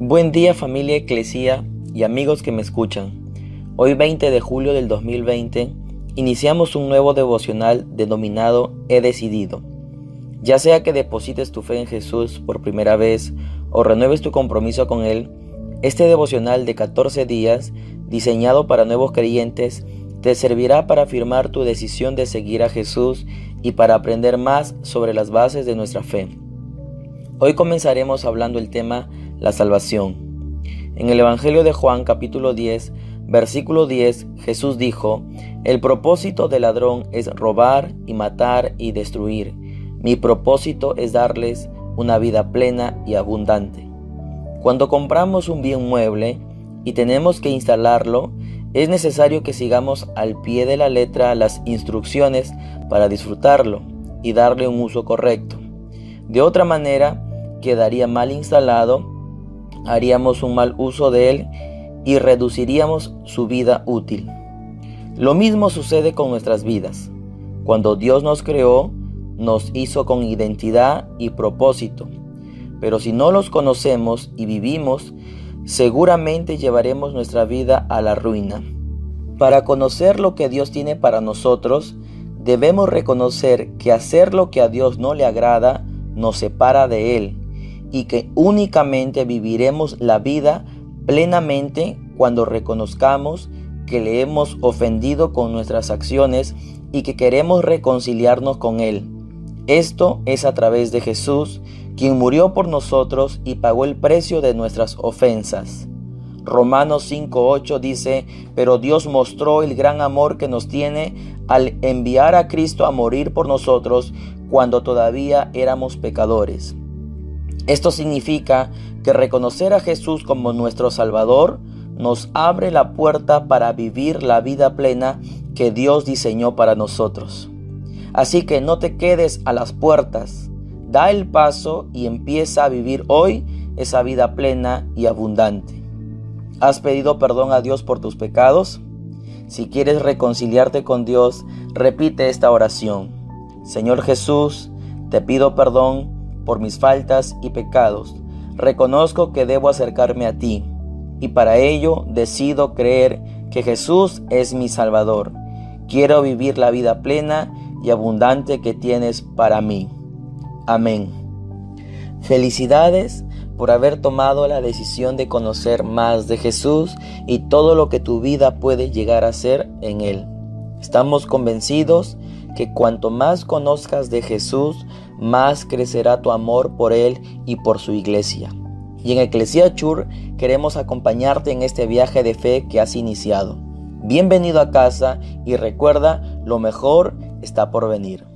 Buen día familia Eclesia y amigos que me escuchan. Hoy 20 de julio del 2020 iniciamos un nuevo devocional denominado He decidido. Ya sea que deposites tu fe en Jesús por primera vez o renueves tu compromiso con Él, este devocional de 14 días, diseñado para nuevos creyentes, te servirá para afirmar tu decisión de seguir a Jesús y para aprender más sobre las bases de nuestra fe. Hoy comenzaremos hablando el tema la salvación. En el Evangelio de Juan capítulo 10, versículo 10, Jesús dijo, El propósito del ladrón es robar y matar y destruir. Mi propósito es darles una vida plena y abundante. Cuando compramos un bien mueble y tenemos que instalarlo, es necesario que sigamos al pie de la letra las instrucciones para disfrutarlo y darle un uso correcto. De otra manera, quedaría mal instalado haríamos un mal uso de él y reduciríamos su vida útil. Lo mismo sucede con nuestras vidas. Cuando Dios nos creó, nos hizo con identidad y propósito. Pero si no los conocemos y vivimos, seguramente llevaremos nuestra vida a la ruina. Para conocer lo que Dios tiene para nosotros, debemos reconocer que hacer lo que a Dios no le agrada nos separa de Él y que únicamente viviremos la vida plenamente cuando reconozcamos que le hemos ofendido con nuestras acciones y que queremos reconciliarnos con Él. Esto es a través de Jesús, quien murió por nosotros y pagó el precio de nuestras ofensas. Romanos 5.8 dice, pero Dios mostró el gran amor que nos tiene al enviar a Cristo a morir por nosotros cuando todavía éramos pecadores. Esto significa que reconocer a Jesús como nuestro Salvador nos abre la puerta para vivir la vida plena que Dios diseñó para nosotros. Así que no te quedes a las puertas, da el paso y empieza a vivir hoy esa vida plena y abundante. ¿Has pedido perdón a Dios por tus pecados? Si quieres reconciliarte con Dios, repite esta oración. Señor Jesús, te pido perdón por mis faltas y pecados. Reconozco que debo acercarme a ti y para ello decido creer que Jesús es mi Salvador. Quiero vivir la vida plena y abundante que tienes para mí. Amén. Felicidades por haber tomado la decisión de conocer más de Jesús y todo lo que tu vida puede llegar a ser en Él. Estamos convencidos que cuanto más conozcas de Jesús, más crecerá tu amor por Él y por su iglesia. Y en Eclesia Chur queremos acompañarte en este viaje de fe que has iniciado. Bienvenido a casa y recuerda, lo mejor está por venir.